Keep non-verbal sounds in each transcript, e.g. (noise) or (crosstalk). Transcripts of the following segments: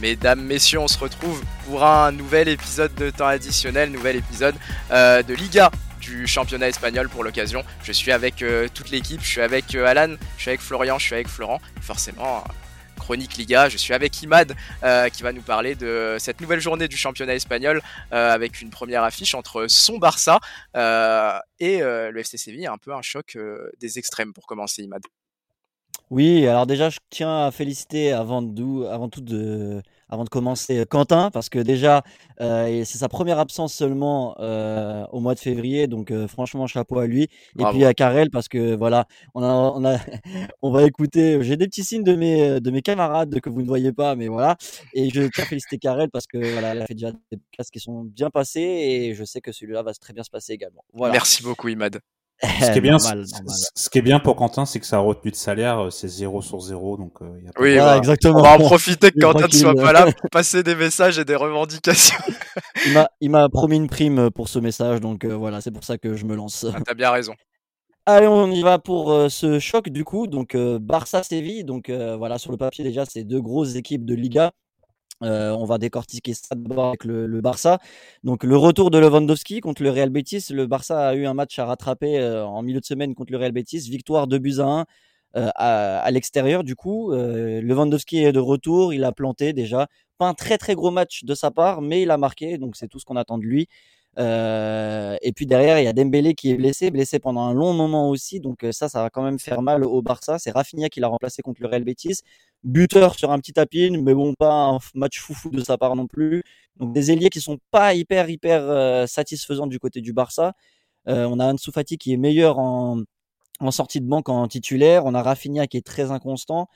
Mesdames, messieurs, on se retrouve pour un nouvel épisode de temps additionnel, nouvel épisode euh, de Liga du championnat espagnol pour l'occasion. Je suis avec euh, toute l'équipe, je suis avec euh, Alan, je suis avec Florian, je suis avec Florent. Forcément, chronique Liga, je suis avec Imad qui va nous parler de cette nouvelle journée du championnat espagnol avec une première affiche entre son Barça et le FC Séville, un peu un choc des extrêmes pour commencer Imad. Oui, alors déjà, je tiens à féliciter avant, de, avant tout de, avant de commencer Quentin, parce que déjà, euh, c'est sa première absence seulement euh, au mois de février, donc euh, franchement, chapeau à lui. Et puis à Karel, parce que voilà, on, a, on, a, (laughs) on va écouter, j'ai des petits signes de mes, de mes camarades que vous ne voyez pas, mais voilà. Et je tiens à féliciter Karel, parce que voilà, elle a fait déjà des podcasts qui sont bien passés, et je sais que celui-là va très bien se passer également. Voilà. Merci beaucoup, Imad. Ce qui, est bien, ce qui est bien pour Quentin, c'est que sa retenue de salaire, euh, c'est 0 sur 0. Donc, euh, y a oui, voilà, exactement. On va en profiter que Quentin ne soit pas là pour (laughs) passer des messages et des revendications. (laughs) il m'a promis une prime pour ce message, donc euh, voilà, c'est pour ça que je me lance. Ah, T'as bien raison. (laughs) Allez, on y va pour ce choc du coup. Donc Barça-Séville. Donc voilà, sur le papier déjà, c'est deux grosses équipes de Liga. Euh, on va décortiquer ça d'abord avec le, Barça. Donc le retour de Lewandowski contre le Real Betis. Le Barça a eu un match à rattraper euh, en milieu de semaine contre le Real Betis. Victoire de buts à 1 euh, à, l'extérieur du coup. Lewandowski est de retour. Il a planté déjà. Pas un très très gros match de sa part, mais il a marqué. Donc c'est tout ce qu'on attend de lui. Et puis derrière, il y a Dembélé qui est blessé, blessé pendant un long moment aussi. Donc ça, ça va quand même faire mal au Barça. C'est Rafinha qui l'a remplacé contre le Real Betis buteur sur un petit tapis, mais bon, pas un match foufou de sa part non plus. Donc des ailiers qui sont pas hyper hyper euh, satisfaisants du côté du Barça. Euh, on a Ansu Fati qui est meilleur en, sortie de banque en titulaire. On a Rafinha qui est très inconstant.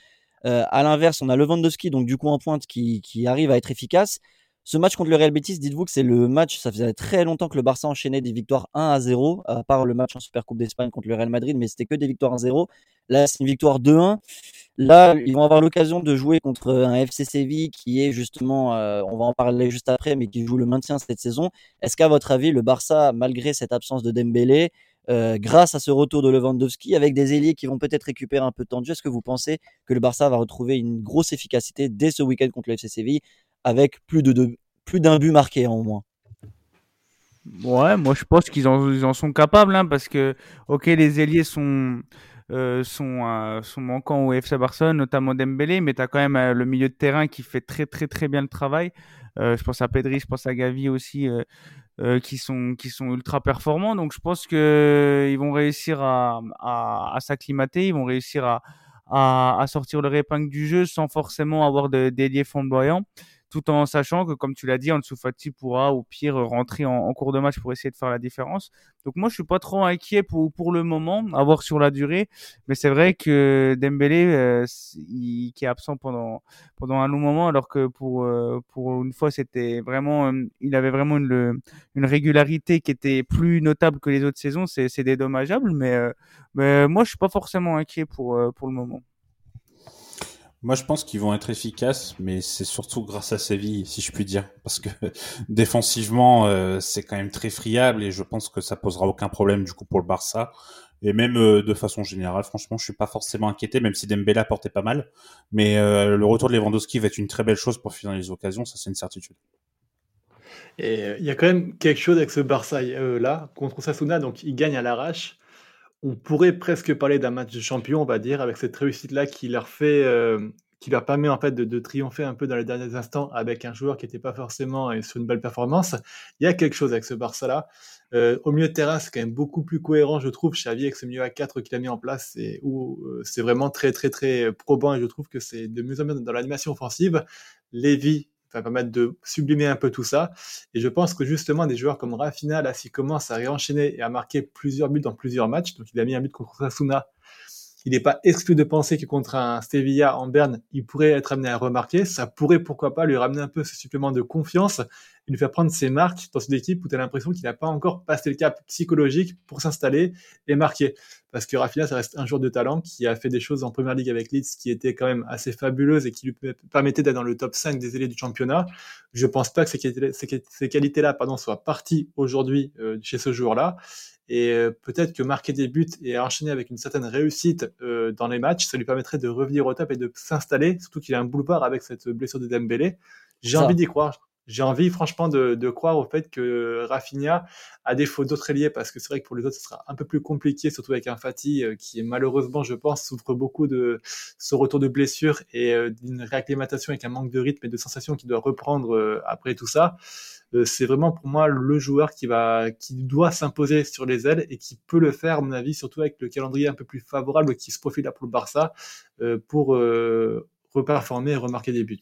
Euh, à l'inverse, on a Lewandowski, donc du coup en pointe, qui arrive à être efficace. Ce match contre le Real Betis, dites-vous que c'est le match, ça faisait très longtemps que le Barça enchaînait des victoires 1 à 0, à part le match en Supercoupe d'Espagne contre le Real Madrid, mais c'était que des victoires 1 0. Là, c'est une victoire 2-1. Là, ils vont avoir l'occasion de jouer contre un FC Séville qui est justement, euh, on va en parler juste après, mais qui joue le maintien cette saison. Est-ce qu'à votre avis, le Barça, malgré cette absence de Dembélé, euh, grâce à ce retour de Lewandowski, avec des ailiers qui vont peut-être récupérer un peu de temps de jeu, est-ce que vous pensez que le Barça va retrouver une grosse efficacité dès ce week-end contre le FC Séville avec plus de plus d'un but marqué en moins. Ouais, moi je pense qu'ils en, sont capables, hein, parce que, ok, les ailiers sont, euh, euh, sont manquants au FC Barcelone, notamment Dembélé, mais tu as quand même euh, le milieu de terrain qui fait très très très bien le travail. je pense à Pedri, je pense à Gavi aussi, qui, sont, qui sont ultra performants. Donc je pense qu'ils vont réussir à, à, s'acclimater, ils vont réussir à, à, sortir le épingle du jeu sans forcément avoir d'ailier flamboyants tout en sachant que, comme tu l'as dit, Ansu Fati pourra au pire rentrer en, cours de match pour essayer de faire la différence. Donc moi, je suis pas trop inquiet pour, pour le moment, à voir sur la durée. Mais c'est vrai que Dembélé, euh, qui est absent pendant pendant un long moment, alors que pour euh, pour une fois, c'était vraiment, euh, il avait vraiment une une régularité qui était plus notable que les autres saisons. C'est c'est dédommageable, mais mais moi, je suis pas forcément inquiet pour pour le moment. Moi, je pense qu'ils vont être efficaces, mais c'est surtout grâce à Séville, si je puis dire, parce que (laughs) défensivement, euh, c'est quand même très friable et je pense que ça posera aucun problème du coup pour le Barça. Et même euh, de façon générale, franchement, je suis pas forcément inquiété, même si Dembélé portait pas mal. Mais euh, le retour de Lewandowski va être une très belle chose pour finir les occasions, ça c'est une certitude. Et il y a quand même quelque chose avec ce Barça là contre Sasuna, donc il gagne à l'arrache on pourrait presque parler d'un match de champion, on va dire, avec cette réussite-là qui leur fait, euh, qui leur permet en fait de, triompher un peu dans les derniers instants avec un joueur qui n'était pas forcément euh, sur une belle performance. Il y a quelque chose avec ce Barça-là. Euh, au milieu de terrain, c'est quand même beaucoup plus cohérent, je trouve, Xavi avec ce milieu à 4 qu'il a mis en place, et où c'est vraiment très très très probant et je trouve que c'est de mieux en mieux dans l'animation offensive. Lévy va permettre de sublimer un peu tout ça. Et je pense que justement, des joueurs comme Rafinha, là, s'il commence à réenchaîner et à marquer plusieurs buts dans plusieurs matchs, donc il a mis un but contre Sasuna, il n'est pas exclu de penser que contre un Stevia en Berne, il pourrait être amené à remarquer. Ça pourrait, pourquoi pas, lui ramener un peu ce supplément de confiance lui fait prendre ses marques dans une équipe où tu as l'impression qu'il n'a pas encore passé le cap psychologique pour s'installer et marquer. Parce que Rafinha, ça reste un joueur de talent qui a fait des choses en première ligue avec Leeds qui étaient quand même assez fabuleuses et qui lui permettaient d'être dans le top 5 des élèves du championnat. Je pense pas que ces qualités-là pardon, soient parties aujourd'hui euh, chez ce joueur-là. Et euh, peut-être que marquer des buts et enchaîner avec une certaine réussite euh, dans les matchs, ça lui permettrait de revenir au top et de s'installer, surtout qu'il a un boulevard avec cette blessure de Dembélé. J'ai envie d'y croire. J'ai envie franchement de, de, croire au fait que Rafinha, à défaut d'autres alliés, parce que c'est vrai que pour les autres, ce sera un peu plus compliqué, surtout avec un Fatih euh, qui malheureusement, je pense, souffre beaucoup de ce retour de blessure et d'une réacclimatation avec un manque de rythme et de sensations qui doit reprendre après tout ça. Euh, c'est vraiment pour moi le joueur qui va, qui doit s'imposer sur les ailes et qui peut le faire, à mon avis, surtout avec le calendrier un peu plus favorable qui se profile là pour le Barça euh, pour euh, reperformer et remarquer des buts.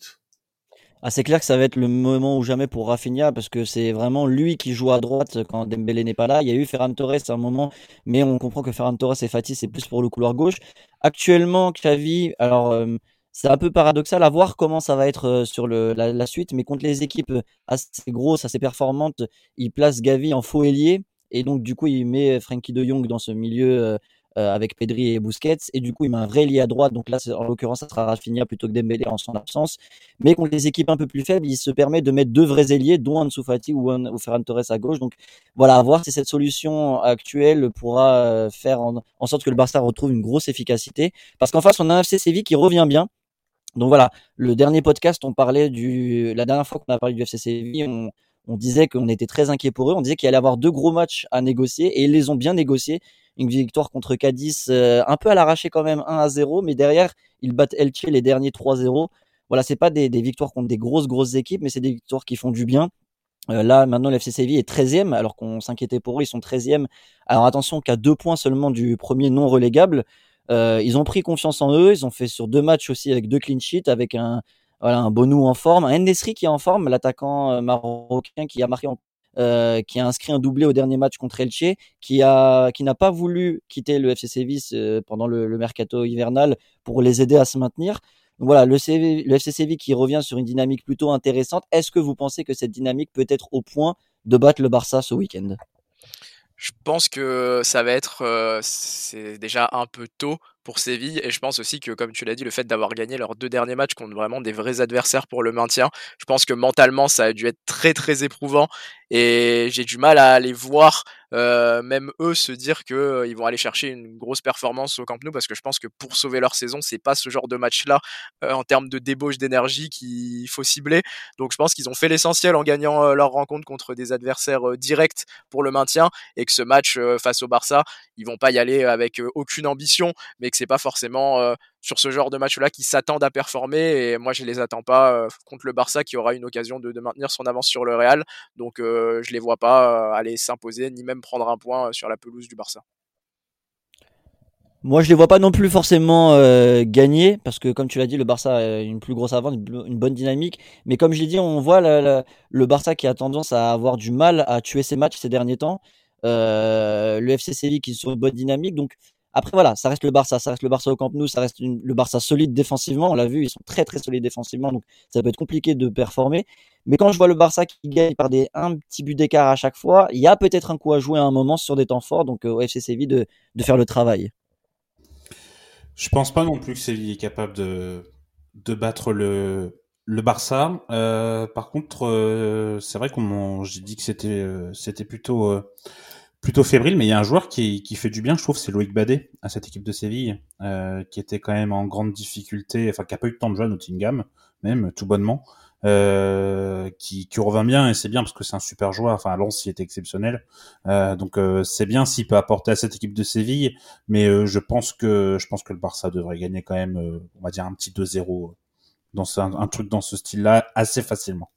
Ah, c'est clair que ça va être le moment ou jamais pour Rafinha parce que c'est vraiment lui qui joue à droite quand Dembélé n'est pas là. Il y a eu Ferran Torres à un moment, mais on comprend que Ferran Torres et Fatih c'est plus pour le couloir gauche. Actuellement, Xavi, alors c'est un peu paradoxal à voir comment ça va être euh, sur le, la, suite, mais contre les équipes euh, assez grosses, assez performantes, il place Gavi en faux ailier et donc du coup il met Frankie de Jong dans ce milieu euh, avec Pedri et Busquets. Et du coup il met un vrai ailier à droite. Donc là en l'occurrence ça sera Rafinha plutôt que Dembélé en son absence. Mais contre les équipes un peu plus faibles il se permet de mettre deux vrais ailiers dont Ansu Fati ou, ou Ferran Torres à gauche. Donc voilà à voir si cette solution actuelle pourra faire en, en sorte que le Barça retrouve une grosse efficacité. Parce qu'en face on a un FC Séville qui revient bien. Donc voilà, le dernier podcast, on parlait du, la dernière fois qu'on a parlé du FC Séville, on, on disait qu'on était très inquiet pour eux. On disait qu'il allait avoir deux gros matchs à négocier et ils les ont bien négociés. Une victoire contre Cadiz, euh, un peu à l'arraché quand même, 1 à 0, mais derrière, ils battent Elche les derniers 3-0. Voilà, c'est pas des, victoires contre des grosses, grosses équipes, mais c'est des victoires qui font du bien. Euh, là, maintenant, l'FC est 13e, alors qu'on s'inquiétait pour eux, ils sont 13e. Alors attention qu'à deux points seulement du premier non relégable. Euh, ils ont pris confiance en eux. Ils ont fait sur deux matchs aussi avec deux clean sheets, avec un, voilà, un Bonou en forme, un Nesri qui est en forme, l'attaquant euh, marocain qui a marqué euh, qui a inscrit un doublé au dernier match contre Elche, qui a qui n'a pas voulu quitter le FC Séville euh, pendant le, mercato hivernal pour les aider à se maintenir. Voilà, le, CV, FC Séville qui revient sur une dynamique plutôt intéressante. Est-ce que vous pensez que cette dynamique peut être au point de battre le Barça ce week-end? Je pense que ça va être, c'est déjà un peu tôt Séville. Et je pense aussi que, comme tu l'as dit, le fait d'avoir gagné leurs deux derniers matchs contre vraiment des vrais adversaires pour le maintien, je pense que mentalement ça a dû être très très éprouvant. Et j'ai du mal à les voir euh, même eux se dire que euh, ils vont aller chercher une grosse performance au Camp Nou parce que je pense que pour sauver leur saison c'est pas ce genre de match là euh, en termes de débauche d'énergie qu'il faut cibler. Donc je pense qu'ils ont fait l'essentiel en gagnant leur rencontre contre des adversaires directs pour le maintien et que ce match face au Barça ils vont pas y aller avec aucune ambition mais que c'est pas forcément sur ce genre de match-là qui s'attendent à performer. Et moi, je les attends pas euh, contre le Barça qui aura une occasion de, maintenir son avance sur le Real. Donc, euh, je les vois pas euh, aller s'imposer ni même prendre un point sur la pelouse du Barça. Moi, je les vois pas non plus forcément euh, gagner parce que, comme tu l'as dit, le Barça a une plus grosse avance, une, bonne dynamique. Mais comme je l'ai dit, on voit le Barça qui a tendance à avoir du mal à tuer ses matchs ces derniers temps. Euh, le FC Séville qui est sur une bonne dynamique. Donc, après, voilà, ça reste le Barça, ça reste le Barça au Camp Nou, ça reste le Barça solide défensivement. On l'a vu, ils sont très très solides défensivement, donc ça peut être compliqué de performer. Mais quand je vois le Barça qui gagne par des un petit but d'écart à chaque fois, il y a peut-être un coup à jouer à un moment sur des temps forts, donc euh, au FC Séville de, de faire le travail. Je pense pas non plus que Séville est capable de, de battre le, le Barça. Euh, par contre, euh, c'est vrai qu'on j'ai dit que c'était c'était plutôt plutôt fébrile, mais il y a un joueur qui, qui fait du bien, je trouve, c'est Loïc Badet à cette équipe de Séville, euh, qui était quand même en grande difficulté, enfin qui a pas eu de temps de jeu à Nottingham, même tout bonnement, euh, qui, qui revient bien et c'est bien parce que c'est un super joueur. Enfin, à Lens, il était exceptionnel, euh, donc c'est bien s'il peut apporter à cette équipe de Séville, mais je pense que je pense que le Barça devrait gagner quand même, on va dire un petit 2-0 dans un truc dans ce style-là assez facilement.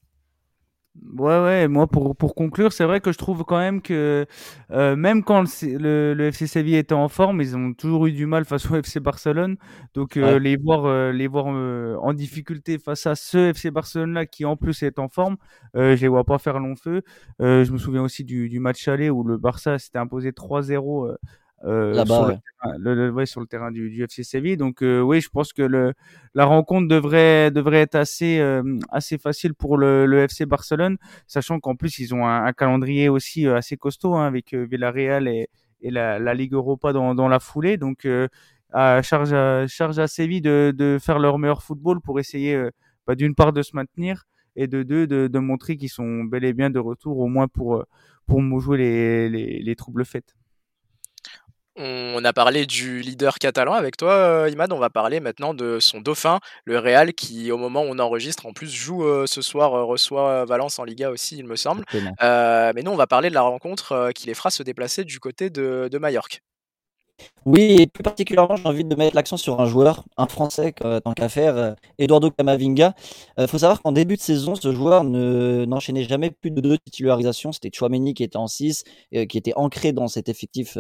Ouais, ouais, moi pour, pour conclure, c'est vrai que je trouve quand même que euh, même quand le, le, FC Séville était en forme, ils ont toujours eu du mal face au (laughs) FC Barcelone. Donc euh, ouais. les voir, euh, les voir en difficulté face à ce FC Barcelone-là qui en plus est en forme, je les vois pas faire long feu. je me souviens aussi du, du match aller où le Barça s'était imposé 3-0 euh, sur, le ouais. terrain, le- le- ouais, sur le terrain du, du FC Séville. Donc euh, oui, je pense que le, la rencontre devrait devrait être assez euh, assez facile pour le, FC Barcelone, sachant qu'en plus ils ont un, un calendrier aussi assez costaud hein, avec Villarreal et, et la, la Ligue Europa dans, dans la foulée. Donc à charge à charge à Séville de, de faire leur meilleur football pour essayer bah, d'une part de se maintenir et de deux de, de montrer qu'ils sont bel et bien de retour au moins pour pour jouer les, les, les troubles faites. On a parlé du leader catalan avec toi, euh, Imad. On va parler maintenant de son dauphin, le Real, qui au moment où on enregistre, en plus joue euh, ce soir, euh, reçoit Valence en Liga aussi, il me semble. Euh, mais nous, on va parler de la rencontre euh, qui les fera se déplacer du côté de, de Majorque. Oui, et plus particulièrement, j'ai envie de mettre l'accent sur un joueur, un Français, euh, tant qu'à faire, euh, Eduardo Camavinga. Il faut savoir qu'en début de saison, ce joueur ne, n'enchaînait jamais plus de deux titularisations. C'était Chouameni qui était en 6, qui était ancré dans cet effectif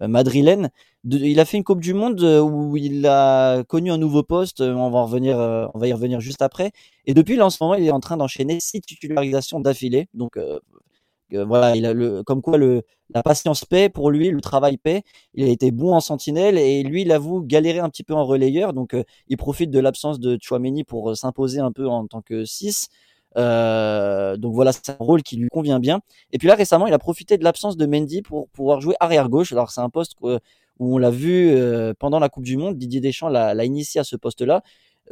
madrilène. De- il a fait une Coupe du Monde euh, où il a connu un nouveau poste. euh, On va, euh, on va y revenir juste après. Et depuis, là, en ce moment, il est en train d'enchaîner six titularisations d'affilée. Donc, euh, euh, voilà, il a le, comme quoi la patience paie pour lui, le travail paie. Il a été bon en sentinelle et lui, il avoue galérer un petit peu en relayeur. Donc, euh, il profite de l'absence de Chouameni pour euh, s'imposer un peu en tant que 6. Euh, donc voilà, c'est un rôle qui lui convient bien. Et puis là, récemment, il a profité de l'absence de Mendy pour pouvoir jouer arrière gauche. Alors c'est un poste que- où on l'a vu euh, pendant la Coupe du Monde. Didier Deschamps l'a initié à ce poste-là.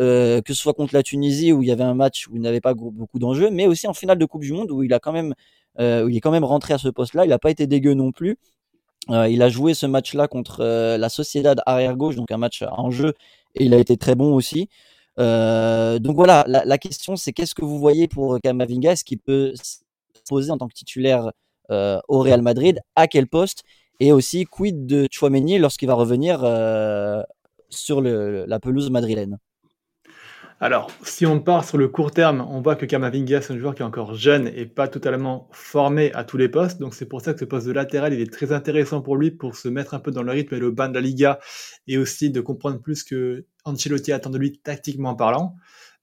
Euh, que ce soit contre la Tunisie où il y avait un match où il n'avait pas beaucoup d'enjeux, mais aussi en finale de Coupe du Monde où il a quand même, euh, où il est quand même rentré à ce poste-là. Il n'a pas été dégueu non plus. Euh, il a joué ce match-là contre euh, la Sociedad arrière gauche, donc un match en jeu, et il a été très bon aussi. Euh, donc voilà, la, question c'est qu'est-ce que vous voyez pour Kamavinga Est-ce qu'il peut se poser en tant que titulaire euh, au Real Madrid? À quel poste? Et aussi, quid de Chouameni lorsqu'il va revenir euh, sur la pelouse madrilène? Alors, si on part sur le court terme, on voit que Kamavinga, c'est un joueur qui est encore jeune et pas totalement formé à tous les postes. Donc, c'est pour ça que ce poste de latéral, il est très intéressant pour lui pour se mettre un peu dans le rythme et le bain de la Liga et aussi de comprendre plus que Ancelotti attend de lui tactiquement parlant.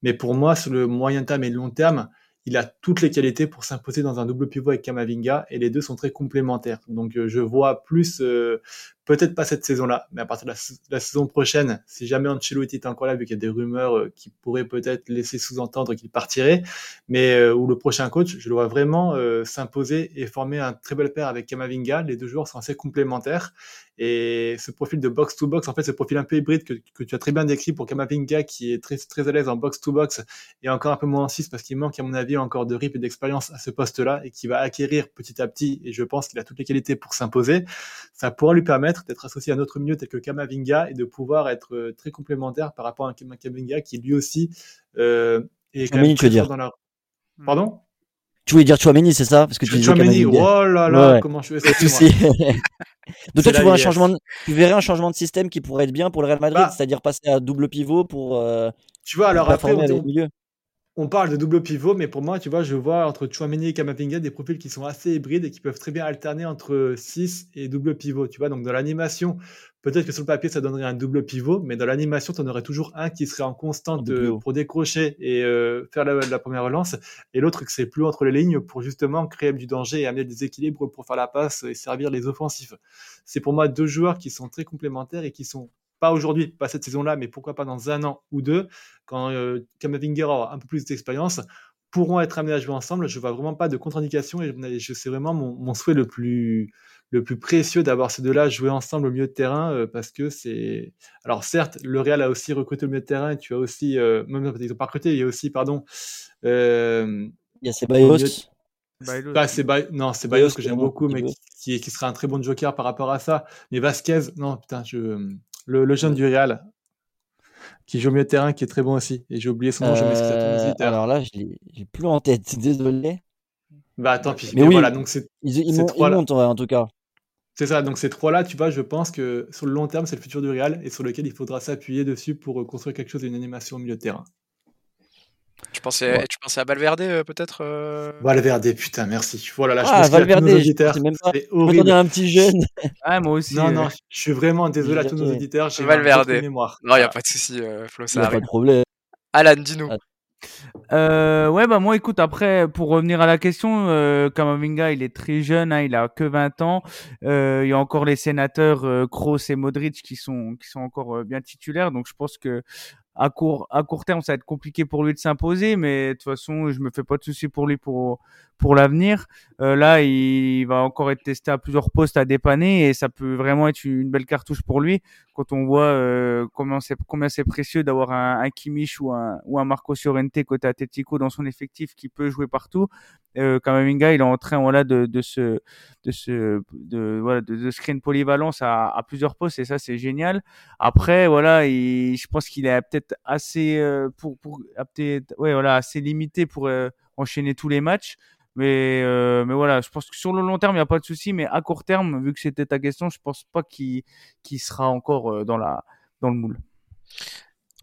Mais pour moi, sur le moyen terme et le long terme, il a toutes les qualités pour s'imposer dans un double pivot avec Kamavinga et les deux sont très complémentaires. Donc euh, je vois plus, euh, peut-être pas cette saison-là, mais à partir de la, saison prochaine, si jamais Ancelotti est encore là, vu qu'il y a des rumeurs euh, qui pourraient peut-être laisser sous-entendre qu'il partirait, mais euh, ou le prochain coach, je le vois vraiment euh, s'imposer et former un très bel paire avec Kamavinga. Les deux joueurs sont assez complémentaires et ce profil de box-to-box, en fait, ce profil un peu hybride que, tu as très bien décrit pour Kamavinga, qui est très, très à l'aise en box-to-box et encore un peu moins en 6 parce qu'il manque, à mon avis, encore de rip et d'expérience à ce poste-là et qui va acquérir petit à petit, et je pense qu'il a toutes les qualités pour s'imposer. Ça pourra lui permettre d'être associé à un autre milieu tel que Kamavinga et de pouvoir être euh, très complémentaire par rapport à un Kamavinga qui lui aussi euh, est quand même très dire. dans la... Pardon? Tu voulais dire Chouameni, c'est ça? Parce que tu disais Chouameni, oh là là, ouais. comment je fais (laughs) ça Donc toi, tu, vois un changement de... tu verrais un changement de système qui pourrait être bien pour le Real Madrid, bah, c'est-à-dire passer à double pivot pour. Euh, tu vois, alors après, on, on, parle de double pivot, mais pour moi, tu vois, je vois entre Chouameni et Kamavinga des profils qui sont assez hybrides et qui peuvent très bien alterner entre 6 et double pivot. Tu vois, donc dans l'animation, peut-être que sur le papier, ça donnerait un double pivot, mais dans l'animation, tu en aurais toujours un qui serait en constante pour décrocher et euh, faire la, la, première relance, et l'autre qui serait plus entre les lignes pour justement créer du danger et amener des équilibres pour faire la passe et servir les offensifs. C'est pour moi deux joueurs qui sont très complémentaires et qui sont pas aujourd'hui, pas cette saison-là, mais pourquoi pas dans un an ou deux, quand euh, Kamavinga aura un peu plus d'expérience, pourront être amenés à jouer ensemble. Je vois vraiment pas de contre-indication et je c'est vraiment mon, mon, souhait le plus le plus précieux d'avoir ces deux-là jouer ensemble au milieu de terrain euh, parce que c'est alors certes le Real a aussi recruté au milieu de terrain et tu as aussi euh, même ils ont pas recruté il y a aussi pardon euh, il y a Ceballos. Bah, c'est ba... non c'est Bayos que j'aime beaucoup mais qui, qui, qui sera un très bon joker par rapport à ça mais Vasquez non putain je le, le jeune du Real qui joue au milieu de terrain, qui est très bon aussi. Et j'ai oublié son nom, je m'excuse euh, Alors là, je l'ai plus en tête, (laughs) désolé. Bah tant pis. Mais oui, voilà, donc c'est. Ils, ils, ils montent en tout cas. C'est ça, donc ces trois-là, tu vois, je pense que sur le long terme, c'est le futur du Real et sur lequel il faudra s'appuyer dessus pour construire quelque chose, une animation au milieu de terrain. Tu pensais, ouais. tu pensais à Valverde euh, peut-être euh... Valverde, putain, merci. Voilà, là, je ah, pense Valverde, nos auditeurs. Même pas. C'est horrible. un petit jeune. (laughs) ah, moi aussi. Non, non, je suis vraiment désolé à tous nos auditeurs. J'ai Valverde. mémoire. Non, il n'y a pas de souci, euh, Flo, ça y a arrive. Pas de problème. Alan, dis-nous. Euh, ouais, bah moi, écoute, après, pour revenir à la question, euh, Kamavinga, il est très jeune, hein, il a que 20 ans. Euh, il y a encore les sénateurs euh, Kroos et Modric qui sont qui sont encore euh, bien titulaires, donc je pense que à court à court terme, ça va être compliqué pour lui de s'imposer, mais de toute façon, je me fais pas de soucis pour lui pour pour l'avenir. Euh, là, il va encore être testé à plusieurs postes à dépanner et ça peut vraiment être une belle cartouche pour lui quand on voit euh, combien c'est précieux d'avoir un, un ou un ou un Marco Llorente côté Atletico dans son effectif qui peut jouer partout. Euh, Kamavinga, il est en train de de se de se de voilà de, de créer une polyvalence à, plusieurs postes et ça c'est génial. Après voilà, il, je pense qu'il est peut-être assez euh, pour pour peut-être ouais voilà assez limité pour euh, enchaîner tous les matchs. Mais, euh, mais voilà, je pense que sur le long terme, il n'y a pas de souci. Mais à court terme, vu que c'était ta question, je pense pas qu'il qu'il sera encore dans, la, dans le moule.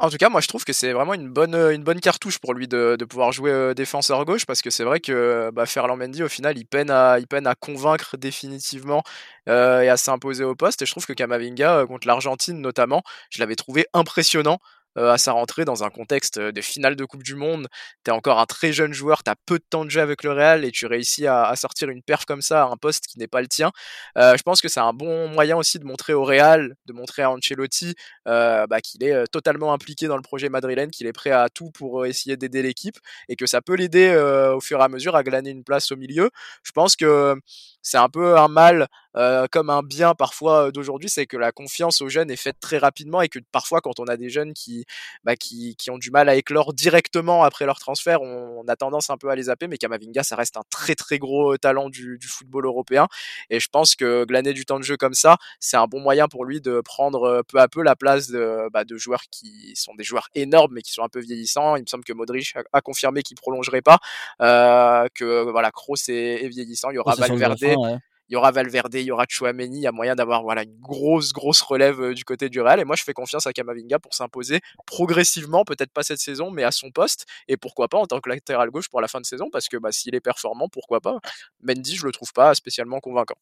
En tout cas, moi je trouve que c'est vraiment une bonne, une bonne cartouche pour lui de, de pouvoir jouer défenseur gauche parce que c'est vrai que bah, Ferland Mendy au final il peine à, il peine à convaincre définitivement et à s'imposer au poste et je trouve que Kamavinga contre l'Argentine notamment, je l'avais trouvé impressionnant euh, à sa rentrée dans un contexte de finale de Coupe du Monde. T'es encore un très jeune joueur, t'as peu de temps de jeu avec le Real et tu réussis à, sortir une perf comme ça à un poste qui n'est pas le tien. Euh, je pense que c'est un bon moyen aussi de montrer au Real, de montrer à Ancelotti euh, bah, qu'il est totalement impliqué dans le projet madrilène, qu'il est prêt à tout pour essayer d'aider l'équipe et que ça peut l'aider euh, au fur et à mesure à glaner une place au milieu. Je pense que c'est un peu un mal euh, comme un bien parfois d'aujourd'hui, c'est que la confiance aux jeunes est faite très rapidement et que parfois quand on a des jeunes qui, bah, qui, qui ont du mal à éclore directement après leur transfert, on, on, a tendance un peu à les zapper, mais Kamavinga, ça reste un très très gros talent du, du football européen et je pense que glaner du temps de jeu comme ça, c'est un bon moyen pour lui de prendre peu à peu la place de, bah, de joueurs qui sont des joueurs énormes mais qui sont un peu vieillissants. Il me semble que Modric a, confirmé qu'il prolongerait pas, euh, que voilà, Kroos est, est, vieillissant, il y aura oh, Valverde. Ouais il y aura Valverde, il y aura Chouameni, il y a moyen d'avoir voilà une grosse grosse relève euh, du côté du Real et moi je fais confiance à Kamavinga pour s'imposer progressivement, peut-être pas cette saison mais à son poste et pourquoi pas en tant que latéral gauche pour la fin de saison parce que bah, s'il est performant, pourquoi pas. Mendy, je le trouve pas spécialement convaincant.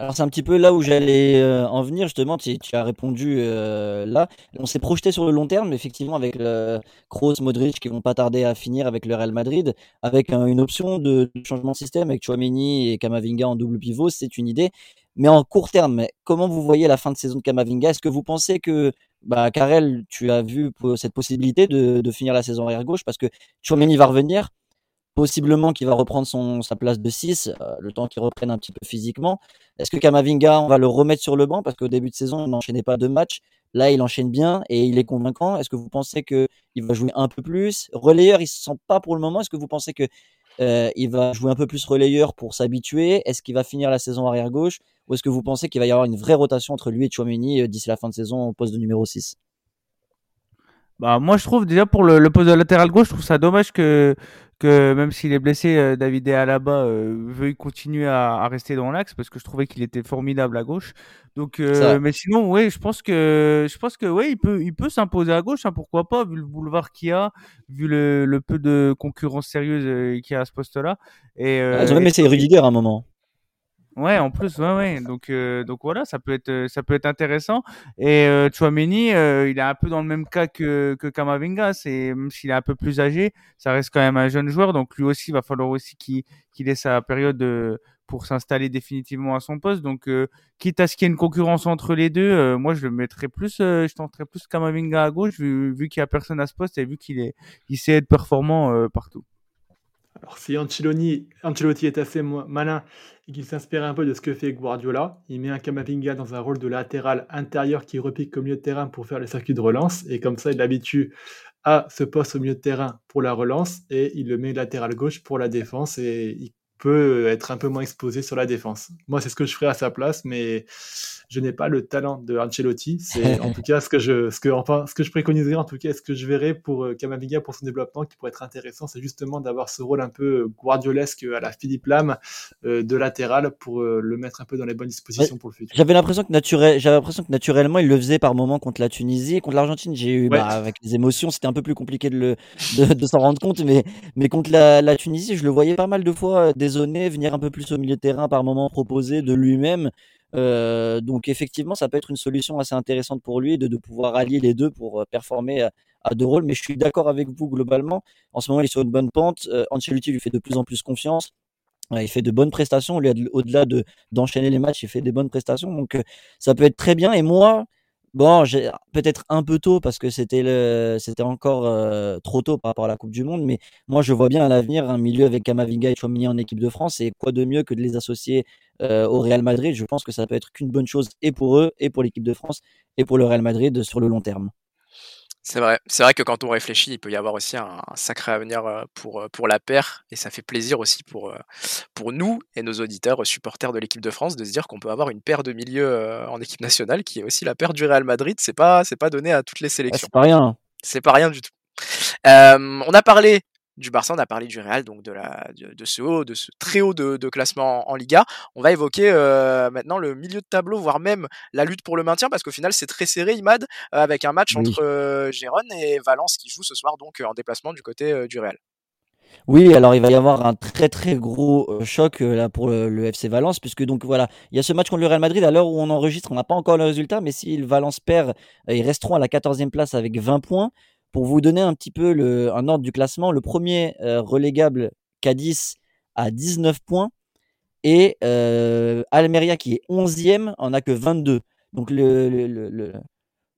Alors c'est un petit peu là où j'allais euh, en venir justement, tu, tu as répondu euh, là. On s'est projeté sur le long terme, effectivement avec le Kroos, Modric qui vont pas tarder à finir avec le Real Madrid, avec un, une option de, de, changement de système avec Chouameni et Kamavinga en double pivot, c'est une idée. Mais en court terme, comment vous voyez la fin de saison de Kamavinga? Est-ce que vous pensez que bah Karel, tu as vu cette possibilité de, de finir la saison arrière gauche? Parce que Chouameni va revenir possiblement qu'il va reprendre sa place de 6, euh, le temps qu'il reprenne un petit peu physiquement. Est-ce que Kamavinga, on va le remettre sur le banc? Parce qu'au début de saison, il n'enchaînait pas deux matchs. Là, il enchaîne bien et il est convaincant. Est-ce que vous pensez qu'il va jouer un peu plus? Relayeur, il se sent pas pour le moment. Est-ce que vous pensez que euh, il va jouer un peu plus relayeur pour s'habituer? Est-ce qu'il va finir la saison arrière gauche? Ou est-ce que vous pensez qu'il va y avoir une vraie rotation entre lui et Chouameni euh, d'ici la fin de saison au poste de numéro 6 bah, moi, je trouve déjà pour le, le poste de latéral gauche, je trouve ça dommage que, que même s'il est blessé, euh, David Alaba euh, veuille continuer à, à rester dans l'axe parce que je trouvais qu'il était formidable à gauche. Donc, euh, mais sinon, oui, je pense que je pense que ouais, il peut il peut s'imposer à gauche, hein, pourquoi pas, vu le boulevard qu'il y a, vu le, le peu de concurrence sérieuse euh, qu'il y a à ce poste-là. Et euh, ils ont même essayé Rudiger à un moment. Ouais, en plus, ouais, ouais. Donc, euh, donc voilà, ça peut être, ça peut être intéressant. Et euh, Chouameni, euh, il est un peu dans le même cas que que Kamavinga. C'est même s'il est un peu plus âgé, ça reste quand même un jeune joueur. Donc lui aussi, il va falloir aussi qu'il ait sa période de, pour s'installer définitivement à son poste. Donc, euh, quitte à ce qu'il y ait une concurrence entre les deux, euh, moi je le mettrais plus, euh, je tenterais plus Kamavinga à gauche, vu, vu qu'il y a personne à ce poste et vu qu'il est, il sait être performant partout. Alors, si Ancelotti, Ancelotti est assez malin et qu'il s'inspire un peu de ce que fait Guardiola, il met un Kamavinga dans un rôle de latéral intérieur qui repique au milieu de terrain pour faire les circuits de relance. Et comme ça, il l'habitue à ce poste au milieu de terrain pour la relance et il le met latéral gauche pour la défense et il peut être un peu moins exposé sur la défense. Moi, c'est ce que je ferais à sa place, mais je n'ai pas le talent de Ancelotti. C'est (laughs) en tout cas ce que je, ce que, enfin, ce que je préconiserais, en tout cas, ce que je verrais pour euh, Kamavinga pour son développement qui pourrait être intéressant, c'est justement d'avoir ce rôle un peu guardiolesque à la Philippe Lam euh, de latéral pour euh, le mettre un peu dans les bonnes dispositions ouais, pour le futur. J'avais l'impression que naturel, j'avais l'impression que naturellement il le faisait par moment contre la Tunisie et contre l'Argentine. J'ai eu, ouais. bah, avec les émotions, c'était un peu plus compliqué de le, de, de s'en rendre compte, mais, mais contre la, la Tunisie, je le voyais pas mal de fois des venir un peu plus au milieu de terrain par moment, proposer de lui-même. donc effectivement, ça peut être une solution assez intéressante pour lui de, de pouvoir allier les deux pour performer à, deux rôles. Mais je suis d'accord avec vous globalement. En ce moment, il est sur une bonne pente. Ancelotti lui fait de plus en plus confiance il fait de bonnes prestations. Au-delà de d'enchaîner les matchs, il fait des bonnes prestations. Donc, euh, ça peut être très bien. Et moi, bon, j'ai peut-être un peu tôt parce que c'était le, c'était encore euh, trop tôt par rapport à la Coupe du Monde. Mais moi, je vois bien à l'avenir un milieu avec Kamavinga et Chouamini en équipe de France. Et quoi de mieux que de les associer euh, au Real Madrid? Je pense que ça peut être qu'une bonne chose et pour eux, et pour l'équipe de France, et pour le Real Madrid sur le long terme. C'est vrai. C'est vrai que quand on réfléchit, il peut y avoir aussi un, sacré avenir pour, pour la paire. Et ça fait plaisir aussi pour, pour nous et nos auditeurs, supporters de l'équipe de France, de se dire qu'on peut avoir une paire de milieu en équipe nationale qui est aussi la paire du Real Madrid. C'est pas, c'est pas donné à toutes les sélections. c'est pas rien. C'est pas rien du tout. on a parlé du Barça, on a parlé du Real, donc de, la, de, ce haut, de ce très haut de, classement en, Liga. On va évoquer euh, maintenant le milieu de tableau, voire même la lutte pour le maintien, parce qu'au final c'est très serré, Imad, euh, avec un match entre euh, Gérone et Valence qui joue ce soir donc en déplacement du côté du Real. Oui, alors il va y avoir un très très gros choc là pour le, FC Valence, puisque donc voilà, il y a ce match contre le Real Madrid. À l'heure où on enregistre, on n'a pas encore le résultat, mais si Valence perd, ils resteront à la 14e place avec 20 points. Pour vous donner un petit peu le, un ordre du classement, le premier euh, relégable Cadiz a 19 points et euh, Almeria qui est 11e en a que 22. Donc le, le,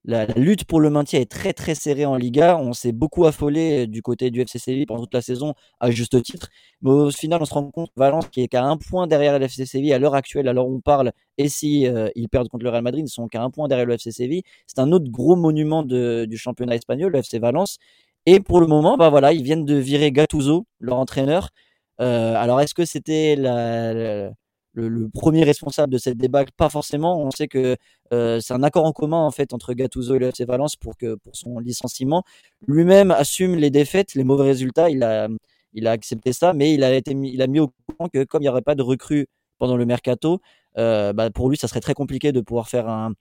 la, lutte pour le maintien est très très serrée en Liga. On s'est beaucoup affolé du côté du FC Séville pendant toute la saison, à juste titre. Mais au final, on se rend compte que Valence, qui est qu'à un point derrière le FC Séville à l'heure actuelle, alors on parle, et si euh, ils perdent contre le Real Madrid, ils sont qu'à un point derrière le FC Séville. C'est un autre gros monument du championnat espagnol, le FC Valence. Et pour le moment, bah voilà, ils viennent de virer Gattuso, leur entraîneur. Euh, alors, est-ce que c'était la le, premier responsable de cette débâcle Pas forcément. On sait que euh, c'est un accord en commun en fait entre Gattuso et le FC Valence pour que pour son licenciement. Lui-même assume les défaites, les mauvais résultats. Il a il a accepté ça, mais il a été mis, il a mis au courant que comme il n'y aurait pas de recrues pendant le mercato, euh, bah pour lui ça serait très compliqué de pouvoir faire un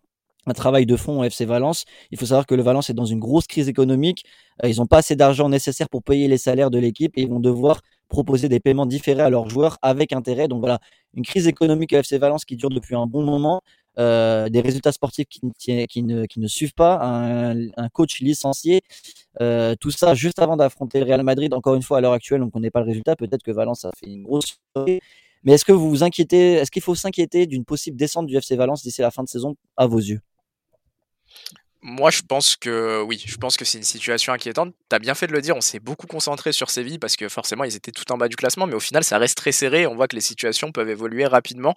un travail de fond au FC Valence. Il faut savoir que le Valence est dans une grosse crise économique. Euh, ils n'ont pas assez d'argent nécessaire pour payer les salaires de l'équipe et ils vont devoir proposer des paiements différés à leurs joueurs avec intérêt. Donc voilà, une crise économique au FC Valence qui dure depuis un bon moment. Euh, des résultats sportifs qui, qui, ne, qui ne suivent pas, un, coach licencié, euh, tout ça juste avant d'affronter le Real Madrid. Encore une fois, à l'heure actuelle, on ne connaît pas le résultat. Peut-être que Valence a fait une grosse mais est-ce que vous vous inquiétez, est-ce qu'il faut s'inquiéter d'une possible descente du FC Valence d'ici la fin de saison à vos yeux? Moi, je pense que oui, je pense que c'est une situation inquiétante. T'as bien fait de le dire, on s'est beaucoup concentré sur Séville parce que forcément ils étaient tout en bas du classement, mais au final ça reste très serré. On voit que les situations peuvent évoluer rapidement.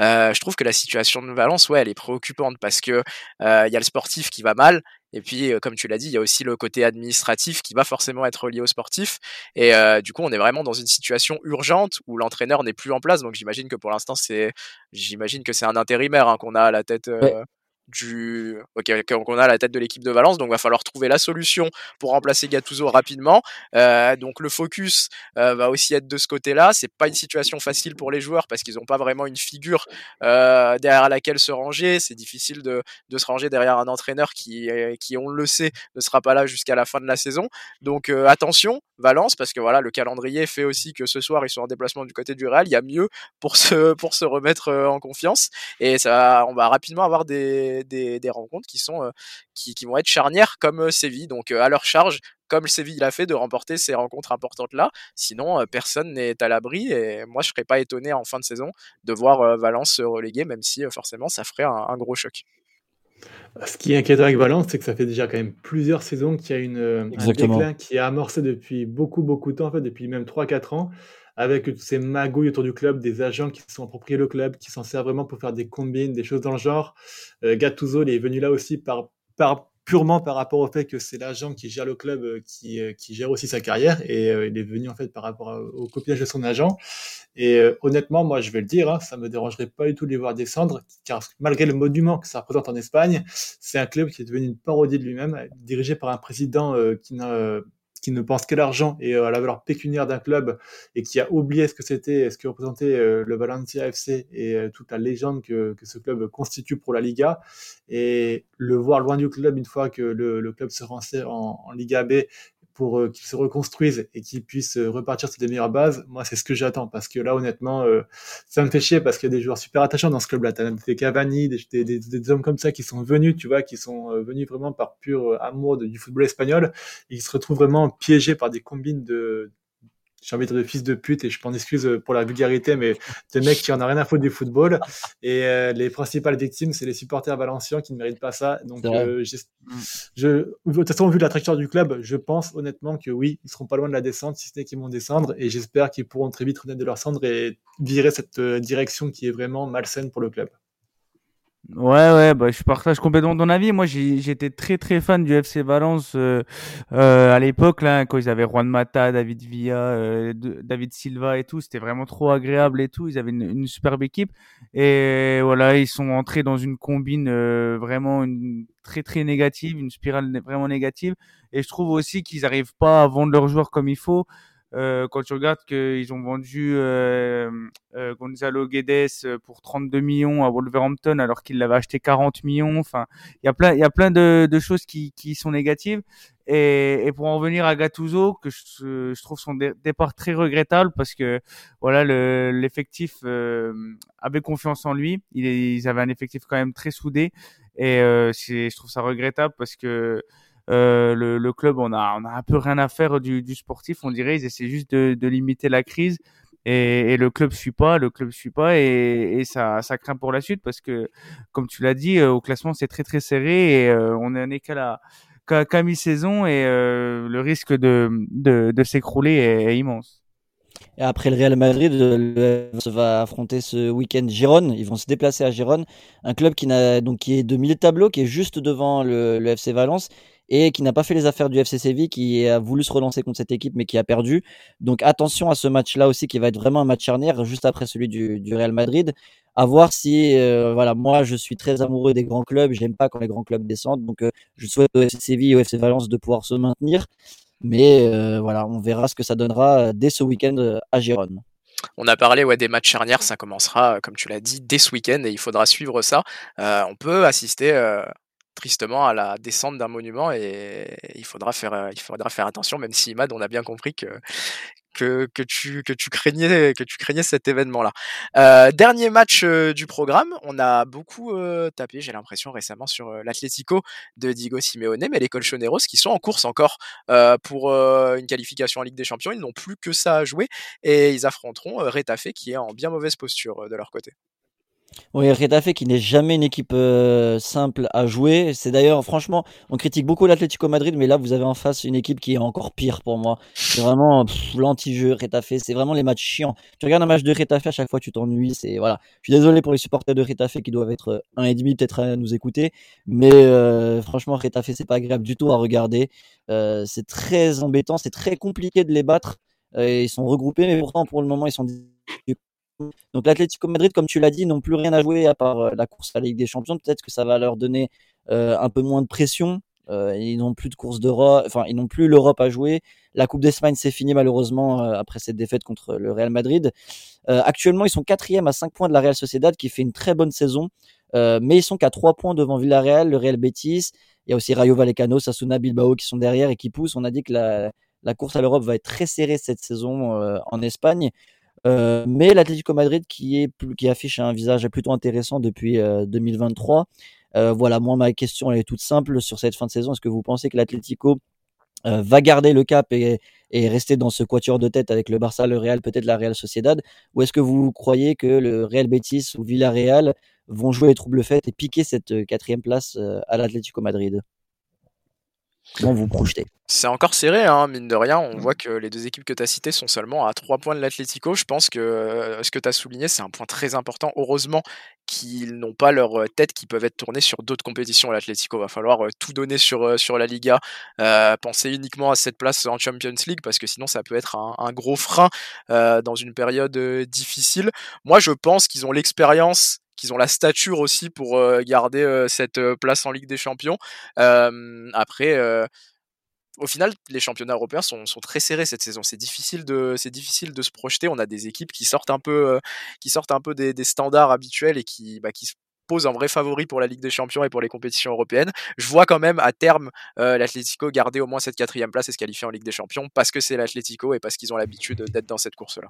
Euh, je trouve que la situation de Valence, ouais, elle est préoccupante parce que euh, il y a le sportif qui va mal, et puis, euh, comme tu l'as dit, il y a aussi le côté administratif qui va forcément être lié au sportif. Et euh, du coup, on est vraiment dans une situation urgente où l'entraîneur n'est plus en place. Donc, j'imagine que pour l'instant, c'est, j'imagine que c'est un intérimaire hein, qu'on a à la tête euh, du ok qu'on a la tête de l'équipe de Valence donc va falloir trouver la solution pour remplacer Gattuso rapidement. Euh, donc le focus euh, va aussi être de ce côté là c'est pas une situation facile pour les joueurs parce qu'ils n'ont pas vraiment une figure euh, derrière laquelle se ranger. C'est difficile de, de, se ranger derrière un entraîneur qui qui on le sait ne sera pas là jusqu'à la fin de la saison. Donc attention Valence parce que voilà le calendrier fait aussi que ce soir ils sont en déplacement du côté du Real. Il y a mieux pour se pour se remettre en confiance. Et ça on va rapidement avoir des des, rencontres qui sont euh, qui, vont être charnières comme euh, Séville. Donc euh, à leur charge, comme Séville l'a fait, de remporter ces rencontres importantes là. Sinon, personne n'est à l'abri et moi je serais pas étonné en fin de saison de voir Valence se reléguer, même si forcément ça ferait un, gros choc. Ce qui est inquiétant avec Valence, c'est que ça fait déjà quand même plusieurs saisons qu'il y a une, un déclin qui est amorcé depuis beaucoup, beaucoup de temps, en fait, depuis même 3-4 ans avec toutes ces magouilles autour du club, des agents qui se sont appropriés le club, qui s'en servent vraiment pour faire des combines, des choses dans le genre. Euh, Gattuso, il est venu là aussi par, par, purement par rapport au fait que c'est l'agent qui gère le club euh, qui, euh, qui, gère aussi sa carrière et euh, il est venu en fait par rapport au copinage de son agent. Et honnêtement, moi je vais le dire, hein, ça me dérangerait pas du tout de les voir descendre car malgré le monument que ça représente en Espagne, c'est un club qui est devenu une parodie de lui-même, dirigé par un président qui n'a qui ne pense qu'à l'argent et euh, à la valeur pécuniaire d'un club et qui a oublié ce que c'était, ce que représentait euh, le Valencia FC et euh, toute la légende que, ce club constitue pour la Liga. Et le voir loin du club une fois que le, club se renseigne en, en, Liga B pour qu'ils se reconstruisent et qu'ils puissent repartir sur des meilleures bases, moi c'est ce que j'attends parce que là honnêtement ça me fait chier parce qu'il y a des joueurs super attachants dans ce club-là. T'as des Cavani, des, des, des, hommes comme ça qui sont venus, tu vois, qui sont venus vraiment par pur amour du football espagnol qui se retrouvent vraiment piégés par des combines de j'ai envie de dire de fils de pute et je m'en excuse euh, pour la vulgarité, mais des mecs qui en ont rien à foutre du football. Et euh, les principales victimes, c'est les supporters valenciens qui ne méritent pas ça. Donc, euh, je, de toute façon, vu la trajectoire du club, je pense honnêtement que oui, ils seront pas loin de la descente, si ce n'est qu'ils vont descendre. Et j'espère qu'ils pourront très vite renaître de leur cendre et virer cette direction qui est vraiment malsaine pour le club. Ouais, ouais, bah, je partage complètement ton avis. Moi, j'étais très, très fan du FC Valence euh, euh, à l'époque, là, quand ils avaient Juan Mata, David Villa, euh, David Silva et tout. C'était vraiment trop agréable et tout. Ils avaient une, superbe équipe. Et voilà, ils sont entrés dans une combine vraiment une, très, très négative, une spirale vraiment négative. Et je trouve aussi qu'ils n'arrivent pas à vendre leurs joueurs comme il faut. Euh, quand tu regardes qu'ils ont vendu euh, euh, Gonzalo Guedes pour 32 millions à Wolverhampton alors qu'il l'avait acheté 40 millions. Enfin, il y a plein, il y a plein de, de choses qui, qui sont négatives. Et, et, pour en revenir à Gattuso, que je, je trouve son départ très regrettable parce que voilà, l'effectif avait confiance en lui. Il, ils avaient un effectif quand même très soudé et je trouve ça regrettable parce que euh, le, le, club, on a, on a un peu rien à faire du, du sportif, on dirait. Ils essaient juste de, de limiter la crise. Et, et, le club suit pas, le club suit pas, et, et ça, ça craint pour la suite parce que, comme tu l'as dit, euh, au classement c'est très très serré et euh, on est qu'à la qu'à mi-saison et le risque de, de, de s'écrouler est, est, immense. Et après le Real Madrid, le va affronter ce week-end Gérone. Ils vont se déplacer à Gérone, un club qui, n'a, donc, qui est de milieu de tableau, qui est juste devant le, le FC Valence et qui n'a pas fait les affaires du FC Séville, qui a voulu se relancer contre cette équipe mais qui a perdu. Donc attention à ce match-là aussi qui va être vraiment un match charnière juste après celui du, du Real Madrid. À voir si, euh, voilà, moi je suis très amoureux des grands clubs, j'aime pas quand les grands clubs descendent, donc euh, je souhaite au FC Séville et au FC Valence de pouvoir se maintenir. Mais euh, voilà, on verra ce que ça donnera dès ce week-end à Gérone. On a parlé ouais, des matchs charnières, ça commencera, comme tu l'as dit, dès ce week-end et il faudra suivre ça. on peut assister tristement à la descente d'un monument et il faudra faire, euh, il faudra faire attention, même si Imad, on a bien compris que, que, tu, que, tu, craignais, que tu craignais cet événement-là. Euh, dernier match euh, du programme, on a beaucoup tapé, j'ai l'impression récemment, sur l'Atlético de Diego Simeone, mais les Colchoneros qui sont en course encore pour une qualification en Ligue des Champions, ils n'ont plus que ça à jouer et ils affronteront Retafe qui est en bien mauvaise posture de leur côté. Oui, Retafe qui n'est jamais une équipe euh, simple à jouer. C'est d'ailleurs, franchement, on critique beaucoup l'Atlético Madrid, mais là, vous avez en face une équipe qui est encore pire pour moi. C'est vraiment l'anti-jeu Retafe. C'est vraiment les matchs chiants. Tu regardes un match de Retafe, à chaque fois, tu t'ennuies. C'est voilà. Je suis désolé pour les supporters de Retafe qui doivent être un et demi peut-être à nous écouter, mais euh, franchement, Retafe, c'est pas agréable du tout à regarder. Euh, c'est très embêtant, c'est très compliqué de les battre. ils sont regroupés, mais pourtant, pour le moment, ils sont donc l'Atlético Madrid, comme tu l'as dit, n'ont plus rien à jouer à part euh, la course à la Ligue des Champions. Peut-être que ça va leur donner euh, un peu moins de pression. Euh, ils n'ont plus de course d'Europe, enfin ils n'ont plus l'Europe à jouer. La Coupe d'Espagne c'est fini malheureusement après cette défaite contre le Real Madrid. actuellement ils sont quatrième à 5 points de la Real Sociedad qui fait une très bonne saison, mais ils sont qu'à 3 points devant Villarreal, le Real Betis. Il y a aussi Rayo Vallecano, Sasuna, Bilbao qui sont derrière et qui poussent. On a dit que la course à l'Europe va être très serrée cette saison en Espagne. Euh, mais l'Atlético Madrid qui, affiche un visage plutôt intéressant depuis 2023. Euh, euh, voilà, moi ma question elle est toute simple sur cette fin de saison. Est-ce que vous pensez que l'Atlético va garder le cap et, et, rester dans ce quatuor de tête avec le Barça, le Real, peut-être la Real Sociedad? Ou est-ce que vous croyez que le Real Betis ou Villarreal vont jouer les troubles faits et piquer cette quatrième place à l'Atlético Madrid? Comment vous projetez c'est encore serré, hein, mine de rien. On voit que les deux équipes que tu as citées sont seulement à 3 points de l'Atlético. Je pense que euh, ce que tu as souligné, c'est un point très important. Heureusement qu'ils n'ont pas leur euh, tête qui peuvent être tournées sur d'autres compétitions. L'Atlético va falloir euh, tout donner sur, sur la Liga. penser uniquement à cette place en Champions League parce que sinon ça peut être un, un gros frein dans une période difficile. Moi, je pense qu'ils ont l'expérience qu'ils ont la stature aussi pour garder cette place en Ligue des Champions. après, au final, les championnats européens sont, très serrés cette saison. C'est difficile de, c'est difficile de se projeter. On a des équipes qui sortent un peu, euh, qui sortent un peu des, standards habituels et qui, bah, qui pose un vrai favori pour la Ligue des Champions et pour les compétitions européennes. Je vois quand même à terme euh, l'Atlético garder au moins cette quatrième place et se qualifier en Ligue des Champions parce que c'est l'Atlético et parce qu'ils ont l'habitude d'être dans cette course-là.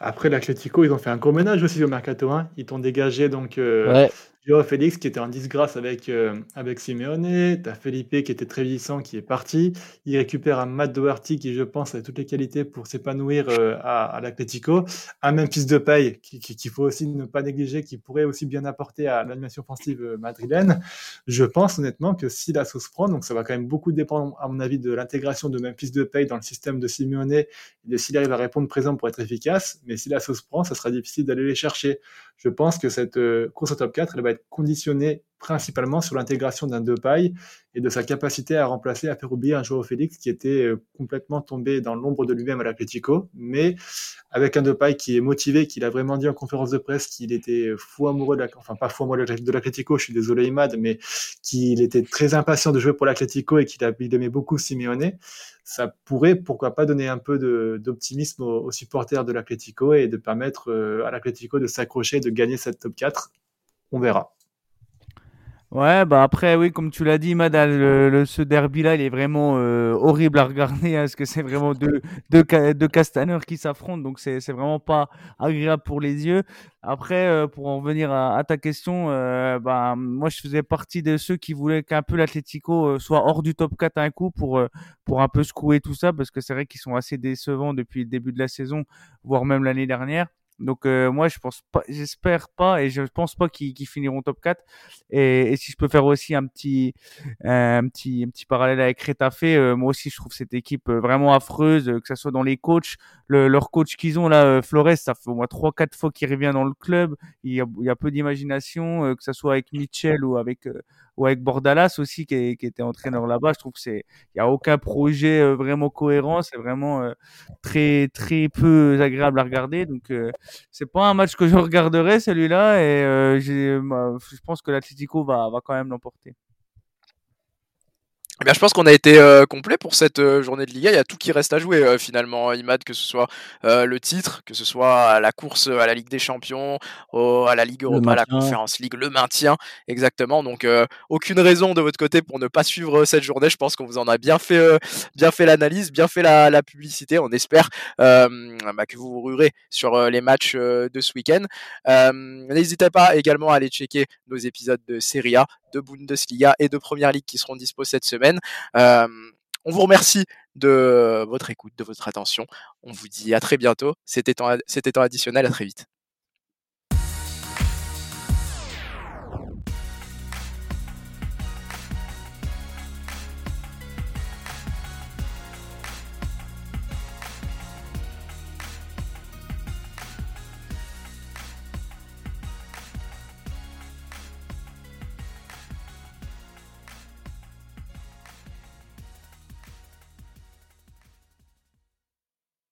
Après, l'Atlético, ils ont fait un gros ménage aussi au Mercato. Hein. Ils t'ont dégagé donc euh, Joao Félix qui était en disgrâce avec, euh, avec Simeone, t'as Felipe qui était très vieillissant qui est parti, il récupère un Matt Doherty qui je pense a toutes les qualités pour s'épanouir euh, à, à l'Atlético, un Memphis de paille qu'il qui, faut aussi ne pas négliger, qui pourrait aussi bien apporter à l'animation offensive euh, madrilène. Je pense honnêtement que si la sauce prend, donc ça va quand même beaucoup dépendre à mon avis de l'intégration de Memphis de paille dans le système de Simeone et de s'il arrive à répondre présent pour être efficace, mais si la sauce prend, ça sera difficile d'aller les chercher. Je pense que cette course au top 4, elle va être conditionné principalement sur l'intégration d'un Depay et de sa capacité à remplacer, à faire oublier un joueur Félix qui était euh, complètement tombé dans l'ombre de lui-même à l'Atlético, mais avec un Depay qui est motivé, qu'il a vraiment dit en conférence de presse qu'il était fou amoureux de la, enfin de l'Atlético, je suis désolé Imad, mais qu'il était très impatient de jouer pour l'Atlético et qu'il aimait beaucoup Simeone, ça pourrait pourquoi pas donner un peu d'optimisme aux, supporters de l'Atlético et de permettre euh, à l'Atlético de s'accrocher, de gagner cette top 4. On verra. Ouais, bah après, oui, comme tu l'as dit, Madal, le, ce derby-là, il est vraiment euh, horrible à regarder, hein, parce que c'est vraiment deux, deux, castaneurs qui s'affrontent, donc c'est, vraiment pas agréable pour les yeux. Après, euh, pour en revenir à, ta question, euh, bah, moi, je faisais partie de ceux qui voulaient qu'un peu l'Atlético soit hors du top 4 un coup pour, pour un peu secouer tout ça, parce que c'est vrai qu'ils sont assez décevants depuis le début de la saison, voire même l'année dernière. Donc euh, moi je pense pas, j'espère pas et je pense pas qu'ils finiront top 4. Et, et, si je peux faire aussi un petit un petit un petit parallèle avec Retafe, euh, moi aussi je trouve cette équipe euh, vraiment affreuse, que ça soit dans les coachs, le, leur coach qu'ils ont là, Flores, ça fait au moins trois quatre fois qu'il revient dans le club. Il y a, il y a peu d'imagination, que ça soit avec Mitchell ou avec ou avec Bordalas aussi qui, qui était entraîneur là-bas. Je trouve que c'est il y a aucun projet euh, vraiment cohérent, c'est vraiment euh, très très peu agréable à regarder. Donc euh, c'est pas un match que je (laughs) regarderai celui-là et je pense que l'Atlético va va quand même l'emporter. Eh je pense qu'on a été euh, complet pour cette euh, journée de Liga. Il y a tout qui reste à jouer euh, finalement, Imad, que ce soit le titre, que ce soit la course à la Ligue des Champions, à la Ligue Europa, à la Conférence Ligue, le maintien, exactement. Donc aucune raison de votre côté pour ne pas suivre cette journée. Je pense qu'on vous en a bien fait, bien fait l'analyse, bien fait la, la, publicité. On espère bah, que vous vous rurez sur les matchs de ce week-end. N'hésitez pas également à aller checker nos épisodes de Serie A, de Bundesliga et de Première Ligue qui seront dispo cette semaine. On vous remercie de votre écoute, de votre attention. On vous dit à très bientôt. C'était temps, temps additionnel. À très vite.